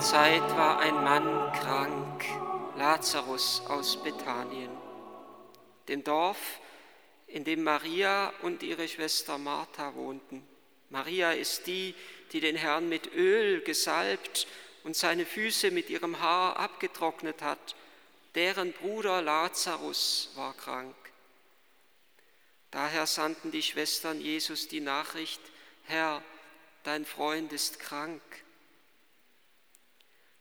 Zeit war ein Mann krank, Lazarus aus Bethanien, dem Dorf, in dem Maria und ihre Schwester Martha wohnten. Maria ist die, die den Herrn mit Öl gesalbt und seine Füße mit ihrem Haar abgetrocknet hat. Deren Bruder Lazarus war krank. Daher sandten die Schwestern Jesus die Nachricht, Herr, dein Freund ist krank.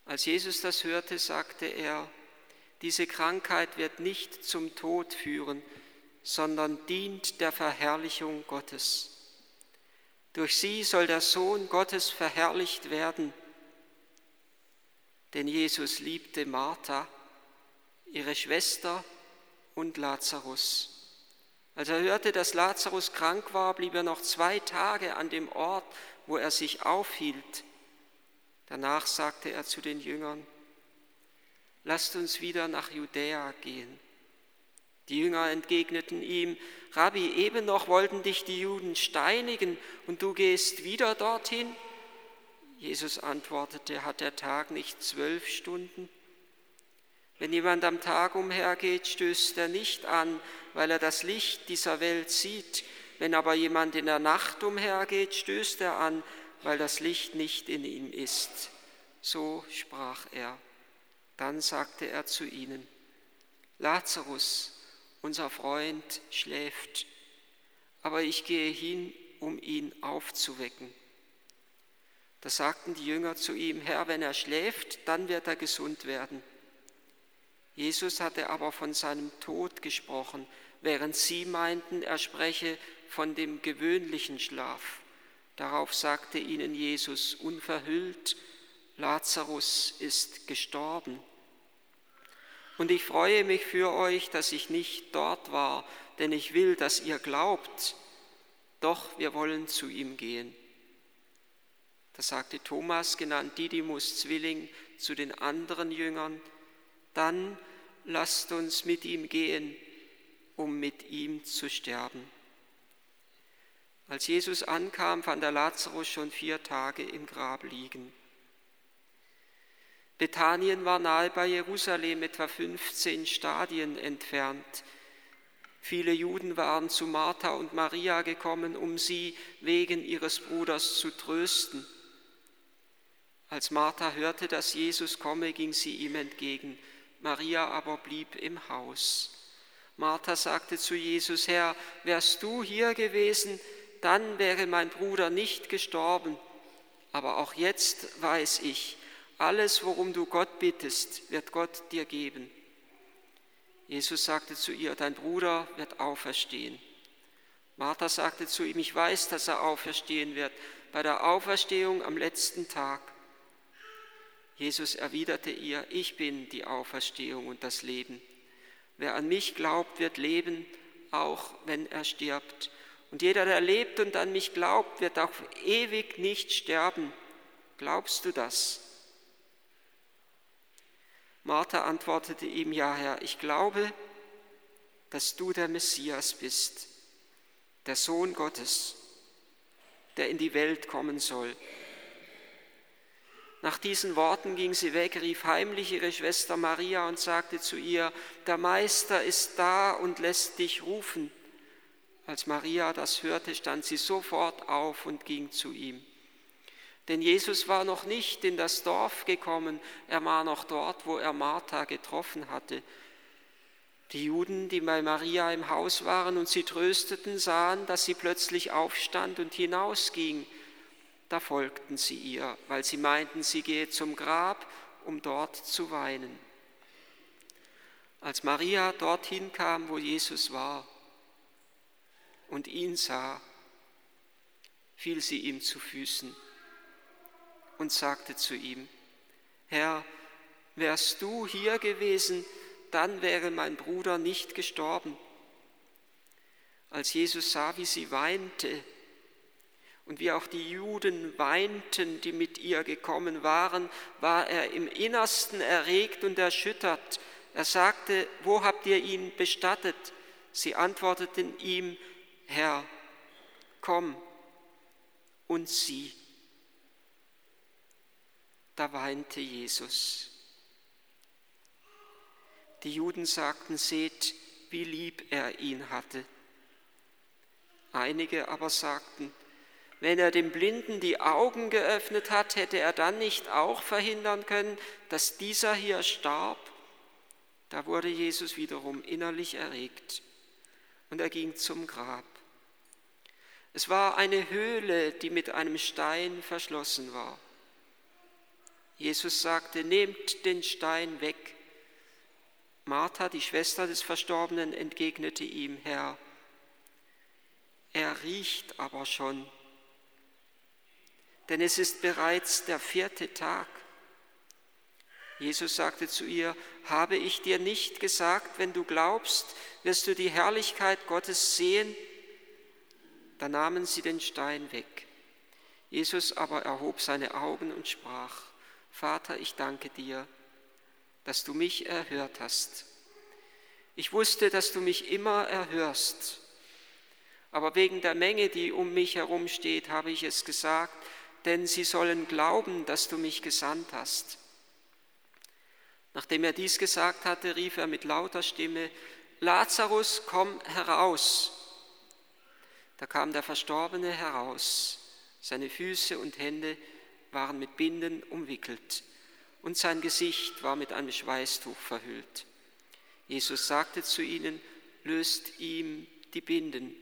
Als Jesus das hörte, sagte er, diese Krankheit wird nicht zum Tod führen, sondern dient der Verherrlichung Gottes. Durch sie soll der Sohn Gottes verherrlicht werden. Denn Jesus liebte Martha, ihre Schwester und Lazarus. Als er hörte, dass Lazarus krank war, blieb er noch zwei Tage an dem Ort, wo er sich aufhielt. Danach sagte er zu den Jüngern, lasst uns wieder nach Judäa gehen. Die Jünger entgegneten ihm, Rabbi, eben noch wollten dich die Juden steinigen und du gehst wieder dorthin? Jesus antwortete, hat der Tag nicht zwölf Stunden? Wenn jemand am Tag umhergeht, stößt er nicht an, weil er das Licht dieser Welt sieht. Wenn aber jemand in der Nacht umhergeht, stößt er an, weil das Licht nicht in ihm ist. So sprach er. Dann sagte er zu ihnen, Lazarus, unser Freund, schläft, aber ich gehe hin, um ihn aufzuwecken. Da sagten die Jünger zu ihm, Herr, wenn er schläft, dann wird er gesund werden. Jesus hatte aber von seinem Tod gesprochen, während sie meinten, er spreche von dem gewöhnlichen Schlaf. Darauf sagte ihnen Jesus unverhüllt, Lazarus ist gestorben. Und ich freue mich für euch, dass ich nicht dort war, denn ich will, dass ihr glaubt. Doch wir wollen zu ihm gehen. Da sagte Thomas, genannt Didymus Zwilling, zu den anderen Jüngern, dann lasst uns mit ihm gehen, um mit ihm zu sterben. Als Jesus ankam, fand er Lazarus schon vier Tage im Grab liegen. Bethanien war nahe bei Jerusalem, etwa 15 Stadien entfernt. Viele Juden waren zu Martha und Maria gekommen, um sie wegen ihres Bruders zu trösten. Als Martha hörte, dass Jesus komme, ging sie ihm entgegen. Maria aber blieb im Haus. Martha sagte zu Jesus, Herr, wärst du hier gewesen, dann wäre mein Bruder nicht gestorben. Aber auch jetzt weiß ich, alles, worum du Gott bittest, wird Gott dir geben. Jesus sagte zu ihr, dein Bruder wird auferstehen. Martha sagte zu ihm, ich weiß, dass er auferstehen wird, bei der Auferstehung am letzten Tag. Jesus erwiderte ihr, ich bin die Auferstehung und das Leben. Wer an mich glaubt, wird leben, auch wenn er stirbt. Und jeder, der lebt und an mich glaubt, wird auch ewig nicht sterben. Glaubst du das? Martha antwortete ihm, ja Herr, ich glaube, dass du der Messias bist, der Sohn Gottes, der in die Welt kommen soll. Nach diesen Worten ging sie weg, rief heimlich ihre Schwester Maria und sagte zu ihr, der Meister ist da und lässt dich rufen. Als Maria das hörte, stand sie sofort auf und ging zu ihm. Denn Jesus war noch nicht in das Dorf gekommen, er war noch dort, wo er Martha getroffen hatte. Die Juden, die bei Maria im Haus waren und sie trösteten, sahen, dass sie plötzlich aufstand und hinausging da folgten sie ihr, weil sie meinten, sie gehe zum Grab, um dort zu weinen. Als Maria dorthin kam, wo Jesus war und ihn sah, fiel sie ihm zu Füßen und sagte zu ihm, Herr, wärst du hier gewesen, dann wäre mein Bruder nicht gestorben. Als Jesus sah, wie sie weinte, und wie auch die Juden weinten, die mit ihr gekommen waren, war er im Innersten erregt und erschüttert. Er sagte, wo habt ihr ihn bestattet? Sie antworteten ihm, Herr, komm und sieh. da weinte Jesus. Die Juden sagten, seht, wie lieb er ihn hatte. Einige aber sagten, wenn er dem Blinden die Augen geöffnet hat, hätte er dann nicht auch verhindern können, dass dieser hier starb? Da wurde Jesus wiederum innerlich erregt und er ging zum Grab. Es war eine Höhle, die mit einem Stein verschlossen war. Jesus sagte, nehmt den Stein weg. Martha, die Schwester des Verstorbenen, entgegnete ihm, Herr, er riecht aber schon, denn es ist bereits der vierte Tag. Jesus sagte zu ihr, habe ich dir nicht gesagt, wenn du glaubst, wirst du die Herrlichkeit Gottes sehen? Da nahmen sie den Stein weg. Jesus aber erhob seine Augen und sprach, Vater, ich danke dir, dass du mich erhört hast. Ich wusste, dass du mich immer erhörst, aber wegen der Menge, die um mich herum steht, habe ich es gesagt, denn sie sollen glauben, dass du mich gesandt hast. Nachdem er dies gesagt hatte, rief er mit lauter Stimme, Lazarus, komm heraus. Da kam der Verstorbene heraus. Seine Füße und Hände waren mit Binden umwickelt und sein Gesicht war mit einem Schweißtuch verhüllt. Jesus sagte zu ihnen, löst ihm die Binden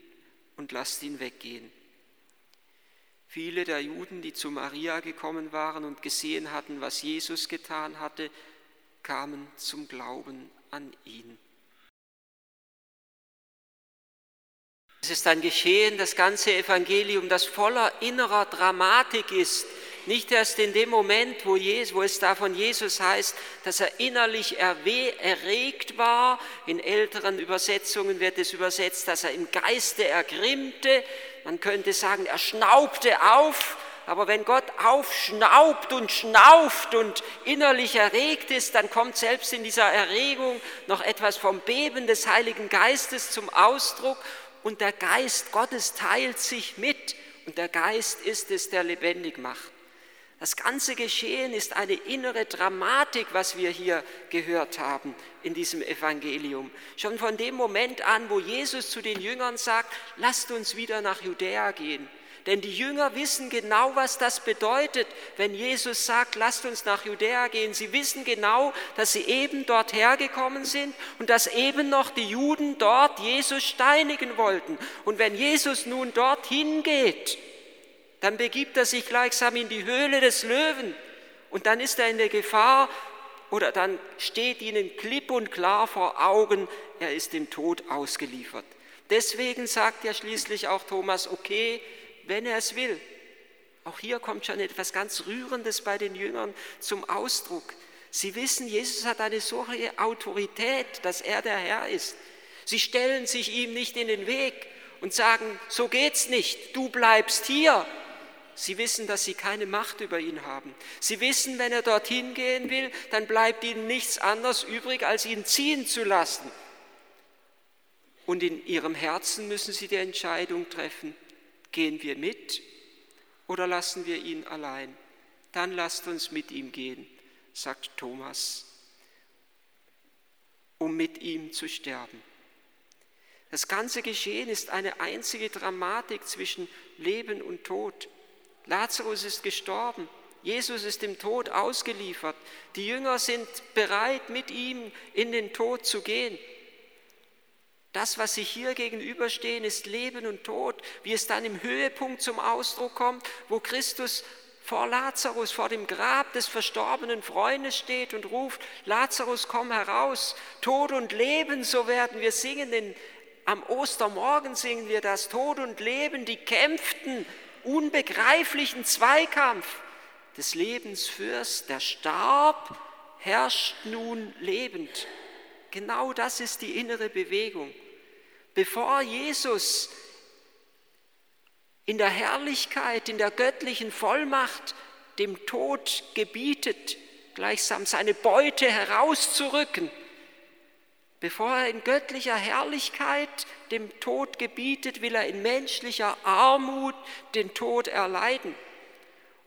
und lasst ihn weggehen. Viele der Juden, die zu Maria gekommen waren und gesehen hatten, was Jesus getan hatte, kamen zum Glauben an ihn. Es ist ein Geschehen, das ganze Evangelium, das voller innerer Dramatik ist. Nicht erst in dem Moment, wo, Jesus, wo es da von Jesus heißt, dass er innerlich erregt war. In älteren Übersetzungen wird es übersetzt, dass er im Geiste ergrimmte. Man könnte sagen, er schnaubte auf. Aber wenn Gott aufschnaubt und schnauft und innerlich erregt ist, dann kommt selbst in dieser Erregung noch etwas vom Beben des Heiligen Geistes zum Ausdruck und der Geist Gottes teilt sich mit und der Geist ist es, der lebendig macht. Das ganze Geschehen ist eine innere Dramatik, was wir hier gehört haben in diesem Evangelium. Schon von dem Moment an, wo Jesus zu den Jüngern sagt, lasst uns wieder nach Judäa gehen. Denn die Jünger wissen genau, was das bedeutet, wenn Jesus sagt, lasst uns nach Judäa gehen. Sie wissen genau, dass sie eben dort hergekommen sind und dass eben noch die Juden dort Jesus steinigen wollten. Und wenn Jesus nun dorthin geht, dann begibt er sich gleichsam in die Höhle des Löwen und dann ist er in der Gefahr oder dann steht ihnen klipp und klar vor Augen, er ist dem Tod ausgeliefert. Deswegen sagt ja schließlich auch Thomas, okay, wenn er es will. Auch hier kommt schon etwas ganz Rührendes bei den Jüngern zum Ausdruck. Sie wissen, Jesus hat eine solche Autorität, dass er der Herr ist. Sie stellen sich ihm nicht in den Weg und sagen, so geht's nicht, du bleibst hier. Sie wissen, dass sie keine Macht über ihn haben. Sie wissen, wenn er dorthin gehen will, dann bleibt ihnen nichts anderes übrig, als ihn ziehen zu lassen. Und in ihrem Herzen müssen sie die Entscheidung treffen, Gehen wir mit oder lassen wir ihn allein? Dann lasst uns mit ihm gehen, sagt Thomas, um mit ihm zu sterben. Das ganze Geschehen ist eine einzige Dramatik zwischen Leben und Tod. Lazarus ist gestorben, Jesus ist dem Tod ausgeliefert, die Jünger sind bereit, mit ihm in den Tod zu gehen. Das, was sich hier gegenüberstehen, ist Leben und Tod, wie es dann im Höhepunkt zum Ausdruck kommt, wo Christus vor Lazarus, vor dem Grab des verstorbenen Freundes steht und ruft, Lazarus, komm heraus, Tod und Leben, so werden wir singen, denn am Ostermorgen singen wir das, Tod und Leben, die kämpften unbegreiflichen Zweikampf des Lebensfürst, der starb, herrscht nun lebend. Genau das ist die innere Bewegung bevor Jesus in der Herrlichkeit, in der göttlichen Vollmacht dem Tod gebietet, gleichsam seine Beute herauszurücken, bevor er in göttlicher Herrlichkeit dem Tod gebietet, will er in menschlicher Armut den Tod erleiden.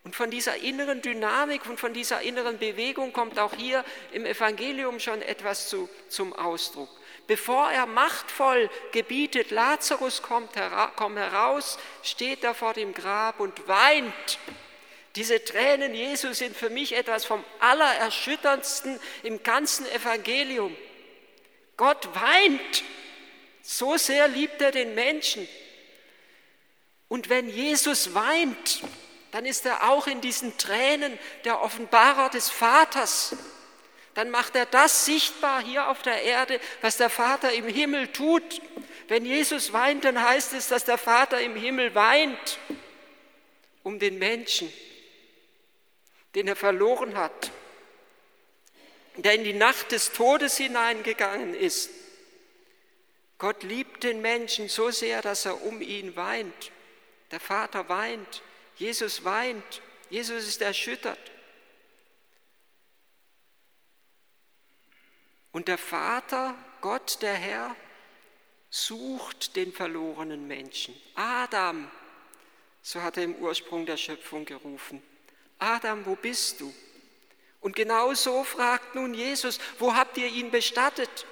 Und von dieser inneren Dynamik und von dieser inneren Bewegung kommt auch hier im Evangelium schon etwas zu, zum Ausdruck. Bevor er machtvoll gebietet, Lazarus kommt komm heraus, steht er vor dem Grab und weint. Diese Tränen Jesu sind für mich etwas vom Allererschütterndsten im ganzen Evangelium. Gott weint. So sehr liebt er den Menschen. Und wenn Jesus weint, dann ist er auch in diesen Tränen der Offenbarer des Vaters. Dann macht er das sichtbar hier auf der Erde, was der Vater im Himmel tut. Wenn Jesus weint, dann heißt es, dass der Vater im Himmel weint um den Menschen, den er verloren hat, der in die Nacht des Todes hineingegangen ist. Gott liebt den Menschen so sehr, dass er um ihn weint. Der Vater weint Jesus weint, Jesus ist erschüttert. Und der Vater, Gott, der Herr, sucht den verlorenen Menschen. Adam, so hat er im Ursprung der Schöpfung gerufen. Adam, wo bist du? Und genau so fragt nun Jesus, wo habt ihr ihn bestattet?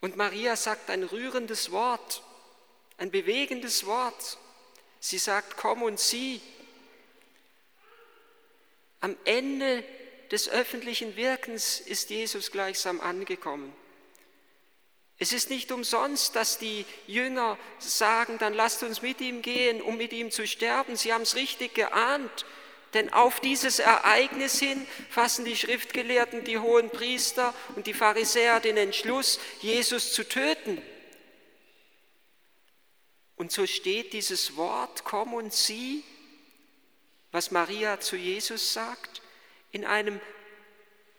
Und Maria sagt ein rührendes Wort, ein bewegendes Wort. Sie sagt, komm und sieh. Am Ende des öffentlichen Wirkens ist Jesus gleichsam angekommen. Es ist nicht umsonst, dass die Jünger sagen, dann lasst uns mit ihm gehen, um mit ihm zu sterben. Sie haben es richtig geahnt, denn auf dieses Ereignis hin fassen die Schriftgelehrten, die hohen Priester und die Pharisäer den Entschluss, Jesus zu töten. Und so steht dieses Wort, komm und sieh, was Maria zu Jesus sagt, in einem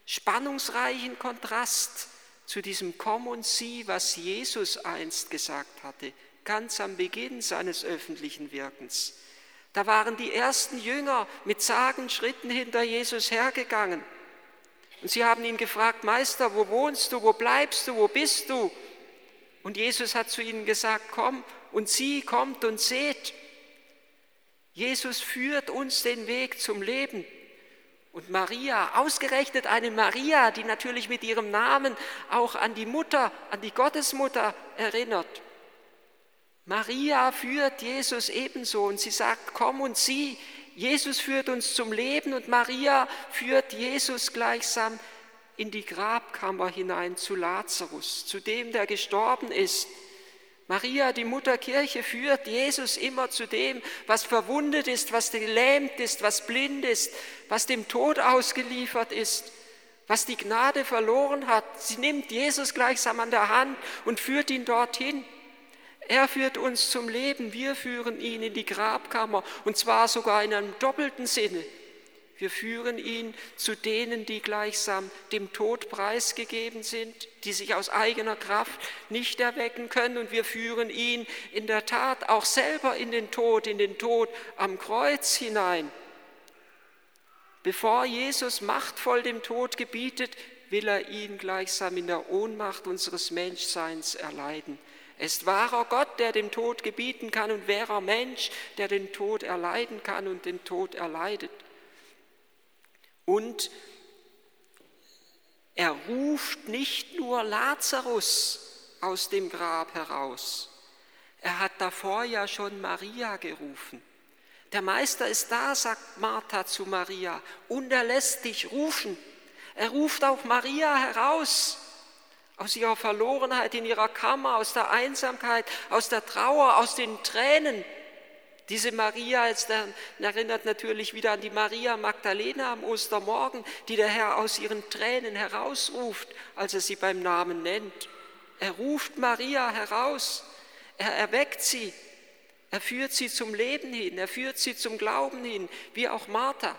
spannungsreichen Kontrast zu diesem Komm und sieh, was Jesus einst gesagt hatte, ganz am Beginn seines öffentlichen Wirkens. Da waren die ersten Jünger mit zagen Schritten hinter Jesus hergegangen. Und sie haben ihn gefragt, Meister, wo wohnst du, wo bleibst du, wo bist du? Und Jesus hat zu ihnen gesagt, komm und sie kommt und seht. Jesus führt uns den Weg zum Leben. Und Maria, ausgerechnet eine Maria, die natürlich mit ihrem Namen auch an die Mutter, an die Gottesmutter erinnert. Maria führt Jesus ebenso und sie sagt, komm und sieh, Jesus führt uns zum Leben und Maria führt Jesus gleichsam in die Grabkammer hinein zu Lazarus, zu dem, der gestorben ist. Maria, die Mutterkirche, führt Jesus immer zu dem, was verwundet ist, was gelähmt ist, was blind ist, was dem Tod ausgeliefert ist, was die Gnade verloren hat. Sie nimmt Jesus gleichsam an der Hand und führt ihn dorthin. Er führt uns zum Leben, wir führen ihn in die Grabkammer und zwar sogar in einem doppelten Sinne. Wir führen ihn zu denen, die gleichsam dem Tod preisgegeben sind, die sich aus eigener Kraft nicht erwecken können. Und wir führen ihn in der Tat auch selber in den Tod, in den Tod am Kreuz hinein. Bevor Jesus machtvoll dem Tod gebietet, will er ihn gleichsam in der Ohnmacht unseres Menschseins erleiden. Er ist wahrer Gott, der dem Tod gebieten kann und wahrer Mensch, der den Tod erleiden kann und den Tod erleidet. Und er ruft nicht nur Lazarus aus dem Grab heraus, er hat davor ja schon Maria gerufen. Der Meister ist da, sagt Martha zu Maria, und er lässt dich rufen. Er ruft auch Maria heraus aus ihrer Verlorenheit in ihrer Kammer, aus der Einsamkeit, aus der Trauer, aus den Tränen. Diese Maria jetzt erinnert natürlich wieder an die Maria Magdalena am Ostermorgen, die der Herr aus ihren Tränen herausruft, als er sie beim Namen nennt. Er ruft Maria heraus, er erweckt sie, er führt sie zum Leben hin, er führt sie zum Glauben hin, wie auch Martha.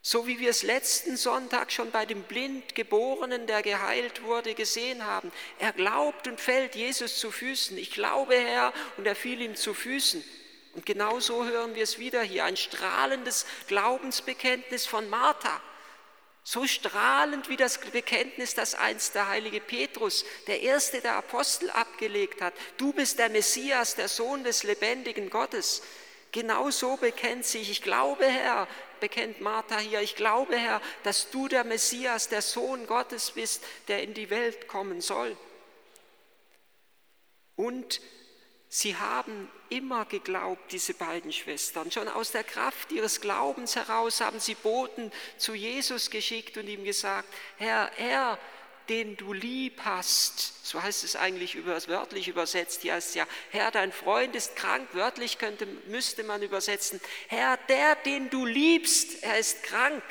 So wie wir es letzten Sonntag schon bei dem Blindgeborenen, der geheilt wurde, gesehen haben. Er glaubt und fällt Jesus zu Füßen. Ich glaube, Herr, und er fiel ihm zu Füßen. Und genau so hören wir es wieder hier. Ein strahlendes Glaubensbekenntnis von Martha. So strahlend wie das Bekenntnis, das einst der heilige Petrus, der erste der Apostel, abgelegt hat. Du bist der Messias, der Sohn des lebendigen Gottes. Genau so bekennt sich, ich glaube, Herr, bekennt Martha hier, ich glaube, Herr, dass du der Messias, der Sohn Gottes bist, der in die Welt kommen soll. Und sie haben immer geglaubt, diese beiden Schwestern. Schon aus der Kraft ihres Glaubens heraus haben sie Boten zu Jesus geschickt und ihm gesagt, Herr, Herr, den du lieb hast. So heißt es eigentlich wörtlich übersetzt. Hier heißt es ja, Herr, dein Freund ist krank. Wörtlich könnte, müsste man übersetzen, Herr, der, den du liebst, er ist krank.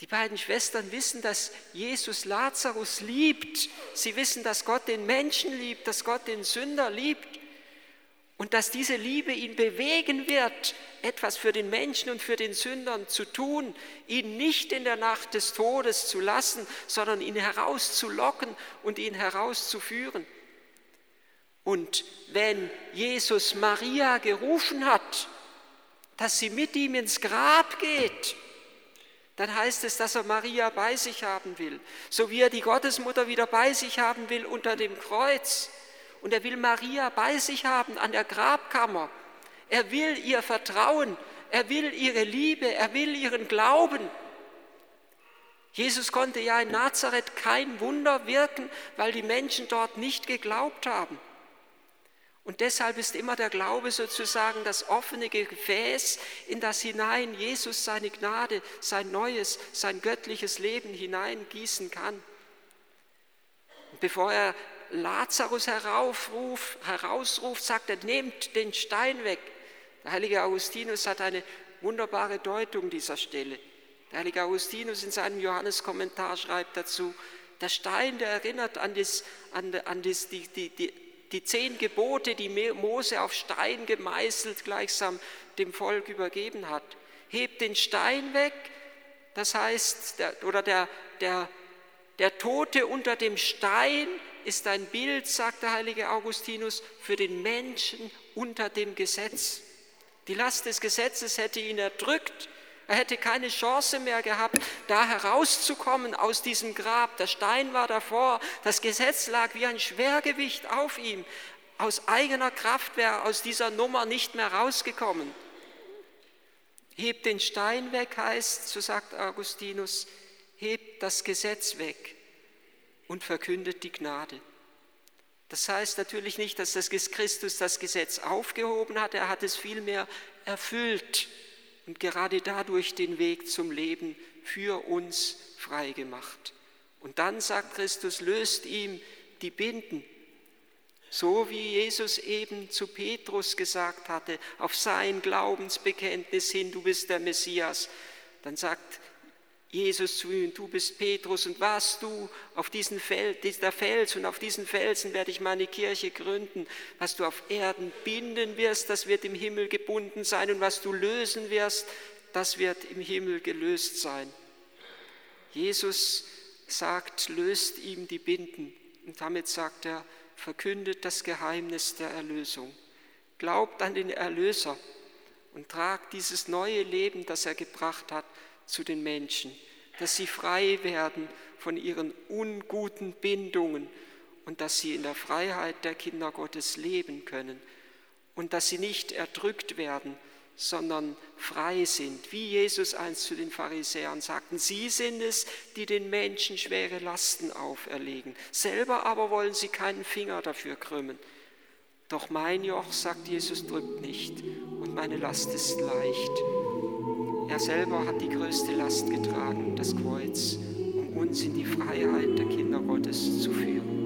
Die beiden Schwestern wissen, dass Jesus Lazarus liebt. Sie wissen, dass Gott den Menschen liebt, dass Gott den Sünder liebt und dass diese Liebe ihn bewegen wird, etwas für den Menschen und für den Sündern zu tun, ihn nicht in der Nacht des Todes zu lassen, sondern ihn herauszulocken und ihn herauszuführen. Und wenn Jesus Maria gerufen hat, dass sie mit ihm ins Grab geht, dann heißt es, dass er Maria bei sich haben will, so wie er die Gottesmutter wieder bei sich haben will unter dem Kreuz. Und er will Maria bei sich haben an der Grabkammer. Er will ihr Vertrauen, er will ihre Liebe, er will ihren Glauben. Jesus konnte ja in Nazareth kein Wunder wirken, weil die Menschen dort nicht geglaubt haben. Und deshalb ist immer der Glaube sozusagen das offene Gefäß, in das hinein Jesus seine Gnade, sein neues, sein göttliches Leben hineingießen kann. Bevor er Lazarus heraufruft, herausruft, sagt er, nehmt den Stein weg. Der heilige Augustinus hat eine wunderbare Deutung dieser Stelle. Der heilige Augustinus in seinem Johanneskommentar schreibt dazu, der Stein, der erinnert an, das, an, an das, die, die, die, die zehn Gebote, die Mose auf Stein gemeißelt gleichsam dem Volk übergeben hat. Hebt den Stein weg, das heißt, der, oder der, der, der Tote unter dem Stein ist ein Bild, sagt der heilige Augustinus, für den Menschen unter dem Gesetz. Die Last des Gesetzes hätte ihn erdrückt. Er hätte keine Chance mehr gehabt, da herauszukommen aus diesem Grab. Der Stein war davor, das Gesetz lag wie ein Schwergewicht auf ihm. Aus eigener Kraft wäre er aus dieser Nummer nicht mehr rausgekommen. Hebt den Stein weg heißt, so sagt Augustinus, hebt das Gesetz weg und verkündet die Gnade. Das heißt natürlich nicht, dass das Christus das Gesetz aufgehoben hat, er hat es vielmehr erfüllt und gerade dadurch den Weg zum Leben für uns freigemacht. Und dann sagt Christus, löst ihm die Binden, so wie Jesus eben zu Petrus gesagt hatte, auf sein Glaubensbekenntnis hin, du bist der Messias. Dann sagt Jesus zu ihm, du bist Petrus und warst du auf diesen Feld, dieser Fels und auf diesen Felsen werde ich meine Kirche gründen. Was du auf Erden binden wirst, das wird im Himmel gebunden sein und was du lösen wirst, das wird im Himmel gelöst sein. Jesus sagt, löst ihm die Binden und damit sagt er, verkündet das Geheimnis der Erlösung. Glaubt an den Erlöser und tragt dieses neue Leben, das er gebracht hat, zu den Menschen, dass sie frei werden von ihren unguten Bindungen und dass sie in der Freiheit der Kinder Gottes leben können und dass sie nicht erdrückt werden, sondern frei sind, wie Jesus einst zu den Pharisäern sagten, sie sind es, die den Menschen schwere Lasten auferlegen, selber aber wollen sie keinen Finger dafür krümmen. Doch mein Joch, sagt Jesus, drückt nicht und meine Last ist leicht. Er selber hat die größte Last getragen, das Kreuz, um uns in die Freiheit der Kinder Gottes zu führen.